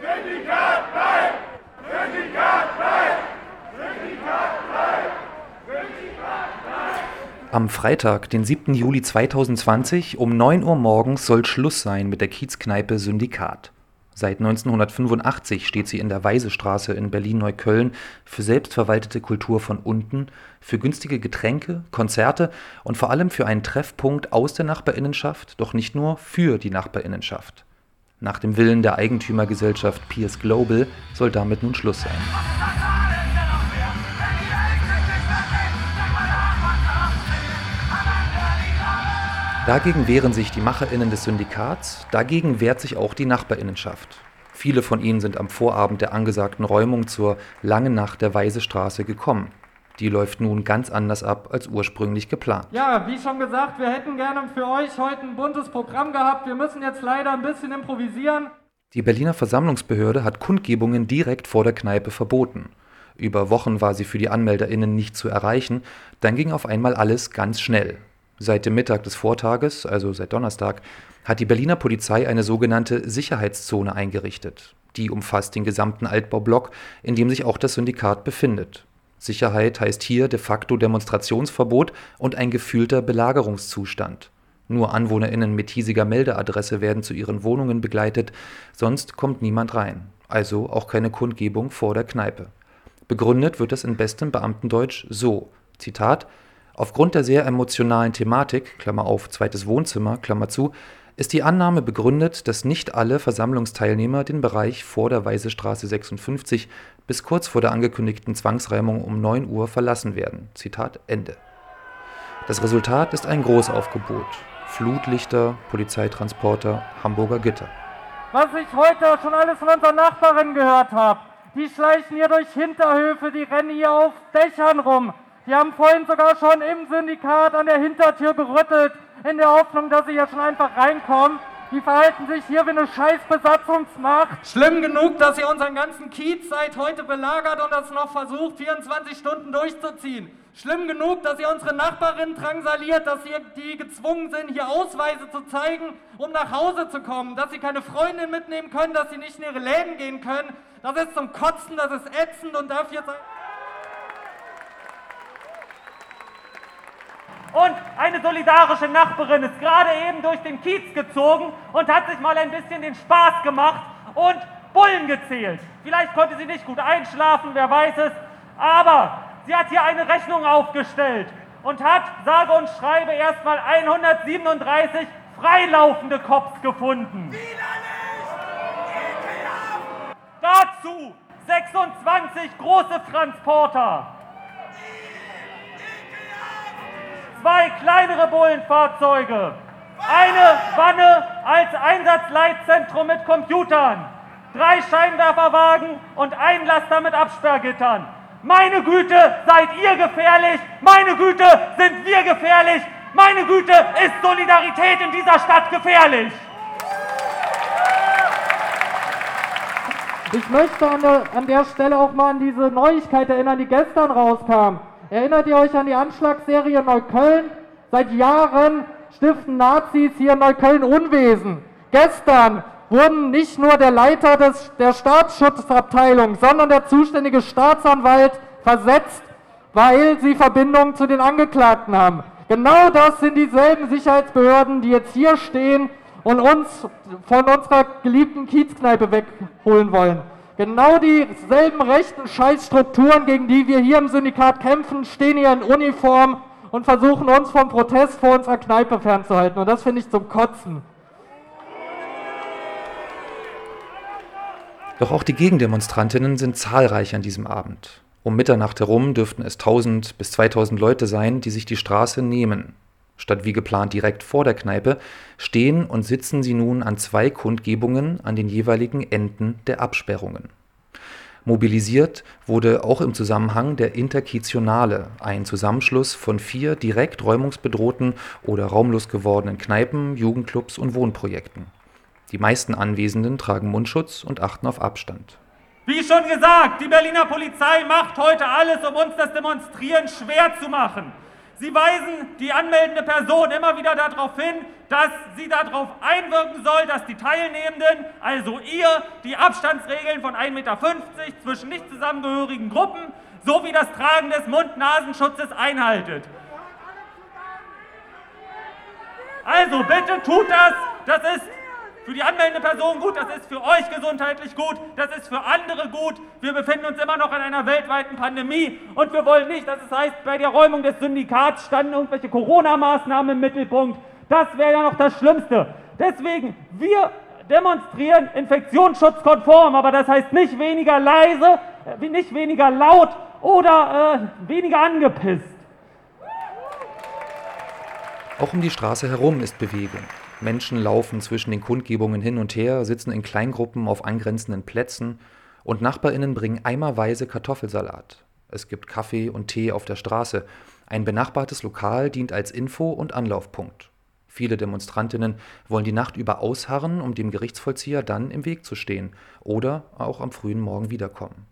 Syndikat bleibt! Syndikat bleibt! Syndikat bleibt! Syndikat bleibt! Am Freitag, den 7. Juli 2020 um 9 Uhr morgens soll Schluss sein mit der Kiezkneipe Syndikat. Seit 1985 steht sie in der Weisestraße in Berlin-Neukölln für selbstverwaltete Kultur von unten, für günstige Getränke, Konzerte und vor allem für einen Treffpunkt aus der Nachbarinnenschaft, doch nicht nur für die Nachbarinnenschaft. Nach dem Willen der Eigentümergesellschaft Pierce Global soll damit nun Schluss sein. Dagegen wehren sich die MacherInnen des Syndikats, dagegen wehrt sich auch die Nachbarinnenschaft. Viele von ihnen sind am Vorabend der angesagten Räumung zur Langen Nacht der Weisestraße gekommen. Die läuft nun ganz anders ab als ursprünglich geplant. Ja, wie schon gesagt, wir hätten gerne für euch heute ein buntes Programm gehabt. Wir müssen jetzt leider ein bisschen improvisieren. Die Berliner Versammlungsbehörde hat Kundgebungen direkt vor der Kneipe verboten. Über Wochen war sie für die AnmelderInnen nicht zu erreichen, dann ging auf einmal alles ganz schnell. Seit dem Mittag des Vortages, also seit Donnerstag, hat die Berliner Polizei eine sogenannte Sicherheitszone eingerichtet. Die umfasst den gesamten Altbaublock, in dem sich auch das Syndikat befindet. Sicherheit heißt hier de facto Demonstrationsverbot und ein gefühlter Belagerungszustand. Nur AnwohnerInnen mit hiesiger Meldeadresse werden zu ihren Wohnungen begleitet, sonst kommt niemand rein. Also auch keine Kundgebung vor der Kneipe. Begründet wird das in bestem Beamtendeutsch so: Zitat Aufgrund der sehr emotionalen Thematik Klammer auf, zweites Wohnzimmer Klammer zu, ist die Annahme begründet, dass nicht alle Versammlungsteilnehmer den Bereich vor der Weisestraße 56 bis kurz vor der angekündigten Zwangsräumung um 9 Uhr verlassen werden. Zitat Ende. Das Resultat ist ein Großaufgebot. Flutlichter, Polizeitransporter, Hamburger Gitter. Was ich heute schon alles von unseren Nachbarinnen gehört habe. Die schleichen hier durch Hinterhöfe, die rennen hier auf Dächern rum, die haben vorhin sogar schon im Syndikat an der Hintertür gerüttelt, in der Hoffnung, dass sie hier schon einfach reinkommen. Die verhalten sich hier wie eine Scheißbesatzungsmacht. Schlimm genug, dass ihr unseren ganzen Kiez seit heute belagert und das noch versucht, 24 Stunden durchzuziehen. Schlimm genug, dass ihr unsere Nachbarinnen drangsaliert, dass ihr die gezwungen sind, hier Ausweise zu zeigen, um nach Hause zu kommen, dass sie keine Freundin mitnehmen können, dass sie nicht in ihre Läden gehen können. Das ist zum Kotzen, das ist ätzend und dafür... Und eine solidarische Nachbarin ist gerade eben durch den Kiez gezogen und hat sich mal ein bisschen den Spaß gemacht und Bullen gezählt. Vielleicht konnte sie nicht gut einschlafen, wer weiß es. Aber sie hat hier eine Rechnung aufgestellt und hat, sage und schreibe, erstmal 137 freilaufende Cops gefunden. Dazu 26 große Transporter. Zwei kleinere Bullenfahrzeuge, eine Wanne als Einsatzleitzentrum mit Computern, drei Scheinwerferwagen und ein Laster mit Absperrgittern. Meine Güte, seid ihr gefährlich? Meine Güte, sind wir gefährlich? Meine Güte, ist Solidarität in dieser Stadt gefährlich? Ich möchte an der, an der Stelle auch mal an diese Neuigkeit erinnern, die gestern rauskam. Erinnert ihr euch an die Anschlagsserie Neukölln? Seit Jahren stiften Nazis hier in Neukölln Unwesen. Gestern wurden nicht nur der Leiter des, der Staatsschutzabteilung, sondern der zuständige Staatsanwalt versetzt, weil sie Verbindungen zu den Angeklagten haben. Genau das sind dieselben Sicherheitsbehörden, die jetzt hier stehen und uns von unserer geliebten Kiezkneipe wegholen wollen. Genau dieselben rechten Scheißstrukturen, gegen die wir hier im Syndikat kämpfen, stehen hier in Uniform und versuchen uns vom Protest vor unserer Kneipe fernzuhalten. Und das finde ich zum Kotzen. Doch auch die Gegendemonstrantinnen sind zahlreich an diesem Abend. Um Mitternacht herum dürften es 1000 bis 2000 Leute sein, die sich die Straße nehmen. Statt wie geplant direkt vor der Kneipe stehen und sitzen sie nun an zwei Kundgebungen an den jeweiligen Enden der Absperrungen. Mobilisiert wurde auch im Zusammenhang der Interkitionale, ein Zusammenschluss von vier direkt räumungsbedrohten oder raumlos gewordenen Kneipen, Jugendclubs und Wohnprojekten. Die meisten Anwesenden tragen Mundschutz und achten auf Abstand. Wie schon gesagt, die Berliner Polizei macht heute alles, um uns das Demonstrieren schwer zu machen. Sie weisen die anmeldende Person immer wieder darauf hin, dass sie darauf einwirken soll, dass die Teilnehmenden, also ihr, die Abstandsregeln von 1,50 Meter zwischen nicht zusammengehörigen Gruppen sowie das Tragen des Mund-Nasenschutzes einhaltet. Also bitte tut das. Das ist für die anmeldende Person gut, das ist für euch gesundheitlich gut, das ist für andere gut. Wir befinden uns immer noch in einer weltweiten Pandemie und wir wollen nicht, dass es heißt, bei der Räumung des Syndikats standen irgendwelche Corona-Maßnahmen im Mittelpunkt. Das wäre ja noch das Schlimmste. Deswegen, wir demonstrieren infektionsschutzkonform, aber das heißt nicht weniger leise, äh, nicht weniger laut oder äh, weniger angepisst. Auch um die Straße herum ist Bewegung. Menschen laufen zwischen den Kundgebungen hin und her, sitzen in Kleingruppen auf angrenzenden Plätzen und Nachbarinnen bringen eimerweise Kartoffelsalat. Es gibt Kaffee und Tee auf der Straße. Ein benachbartes Lokal dient als Info- und Anlaufpunkt. Viele Demonstrantinnen wollen die Nacht über ausharren, um dem Gerichtsvollzieher dann im Weg zu stehen oder auch am frühen Morgen wiederkommen.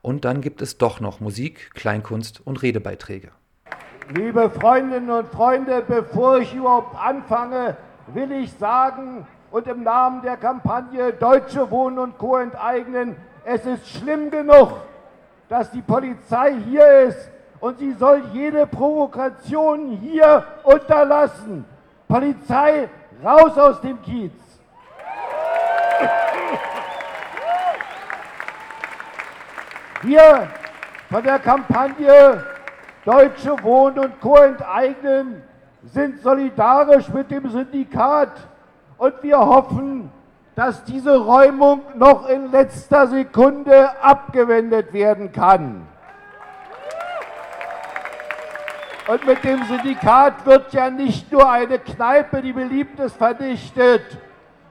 Und dann gibt es doch noch Musik, Kleinkunst und Redebeiträge. Liebe Freundinnen und Freunde, bevor ich überhaupt anfange, will ich sagen und im Namen der Kampagne Deutsche Wohnen und Co. enteignen, es ist schlimm genug, dass die Polizei hier ist und sie soll jede Provokation hier unterlassen. Polizei, raus aus dem Kiez. Wir von der Kampagne Deutsche Wohnen und Co. enteignen sind solidarisch mit dem Syndikat und wir hoffen, dass diese Räumung noch in letzter Sekunde abgewendet werden kann. Und mit dem Syndikat wird ja nicht nur eine Kneipe, die beliebt ist, vernichtet,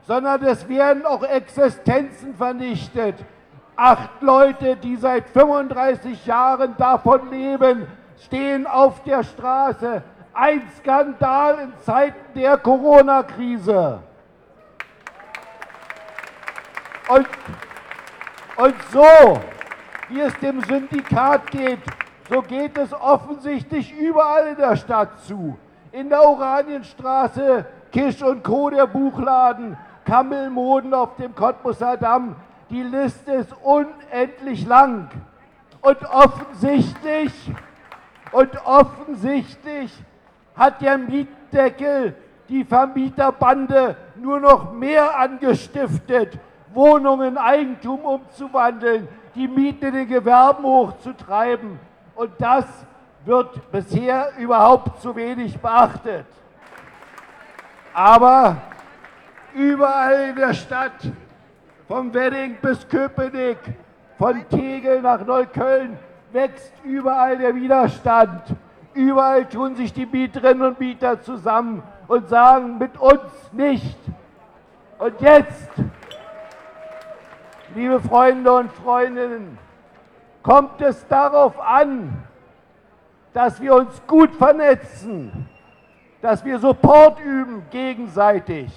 sondern es werden auch Existenzen vernichtet. Acht Leute, die seit 35 Jahren davon leben, stehen auf der Straße. Ein Skandal in Zeiten der Corona-Krise. Und, und so, wie es dem Syndikat geht, so geht es offensichtlich überall in der Stadt zu. In der Oranienstraße, Kisch und Co., der Buchladen, Kammelmoden auf dem Cottbusser Damm. Die Liste ist unendlich lang. Und offensichtlich, und offensichtlich hat der Mietdeckel die Vermieterbande nur noch mehr angestiftet, Wohnungen in Eigentum umzuwandeln, die Mieten in den Gewerben hochzutreiben. Und das wird bisher überhaupt zu wenig beachtet. Aber überall in der Stadt, vom Wedding bis Köpenick, von Tegel nach Neukölln, wächst überall der Widerstand. Überall tun sich die Mieterinnen und Mieter zusammen und sagen, mit uns nicht. Und jetzt, liebe Freunde und Freundinnen, kommt es darauf an, dass wir uns gut vernetzen, dass wir Support üben gegenseitig.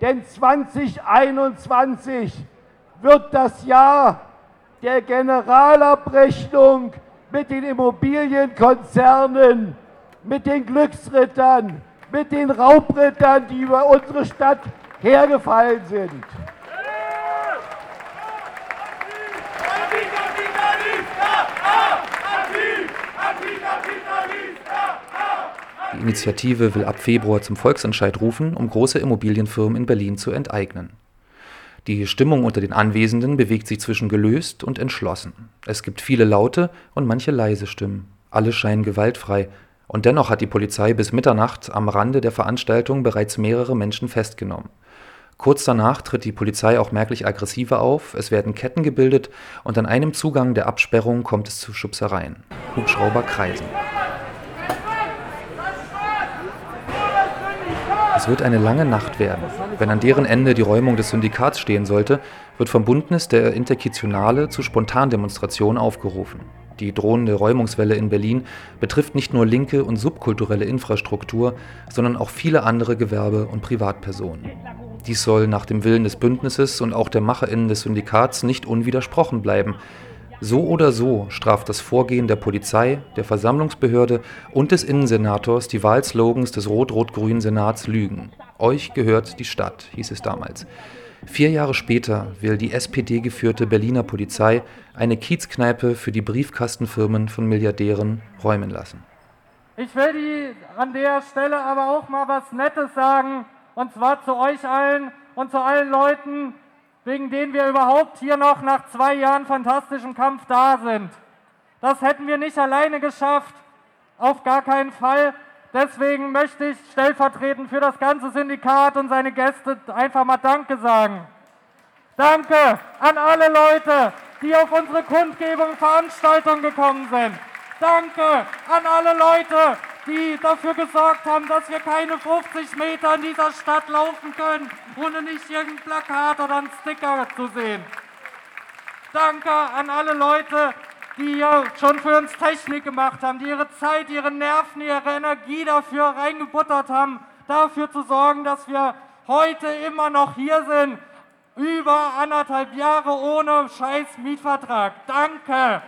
Denn 2021 wird das Jahr der Generalabrechnung mit den Immobilienkonzernen, mit den Glücksrittern, mit den Raubrittern, die über unsere Stadt hergefallen sind. Die Initiative will ab Februar zum Volksentscheid rufen, um große Immobilienfirmen in Berlin zu enteignen. Die Stimmung unter den Anwesenden bewegt sich zwischen gelöst und entschlossen. Es gibt viele laute und manche leise Stimmen. Alle scheinen gewaltfrei. Und dennoch hat die Polizei bis Mitternacht am Rande der Veranstaltung bereits mehrere Menschen festgenommen. Kurz danach tritt die Polizei auch merklich aggressiver auf, es werden Ketten gebildet und an einem Zugang der Absperrung kommt es zu Schubsereien. Hubschrauber kreisen. Es wird eine lange Nacht werden. Wenn an deren Ende die Räumung des Syndikats stehen sollte, wird vom Bündnis der Interkitionale zu Spontandemonstrationen aufgerufen. Die drohende Räumungswelle in Berlin betrifft nicht nur linke und subkulturelle Infrastruktur, sondern auch viele andere Gewerbe- und Privatpersonen. Dies soll nach dem Willen des Bündnisses und auch der MacherInnen des Syndikats nicht unwidersprochen bleiben. So oder so straft das Vorgehen der Polizei, der Versammlungsbehörde und des Innensenators die Wahlslogans des rot-rot-grünen Senats Lügen. Euch gehört die Stadt, hieß es damals. Vier Jahre später will die SPD-geführte Berliner Polizei eine Kiezkneipe für die Briefkastenfirmen von Milliardären räumen lassen. Ich will die an der Stelle aber auch mal was Nettes sagen, und zwar zu euch allen und zu allen Leuten, wegen denen wir überhaupt hier noch nach zwei Jahren fantastischem Kampf da sind. Das hätten wir nicht alleine geschafft, auf gar keinen Fall. Deswegen möchte ich stellvertretend für das ganze Syndikat und seine Gäste einfach mal Danke sagen. Danke an alle Leute, die auf unsere Kundgebung Veranstaltung gekommen sind. Danke an alle Leute, die dafür gesorgt haben, dass wir keine 50 Meter in dieser Stadt laufen können, ohne nicht irgendein Plakat oder einen Sticker zu sehen. Danke an alle Leute, die ja schon für uns Technik gemacht haben, die ihre Zeit, ihre Nerven, ihre Energie dafür reingebuttert haben, dafür zu sorgen, dass wir heute immer noch hier sind, über anderthalb Jahre ohne scheiß Mietvertrag. Danke,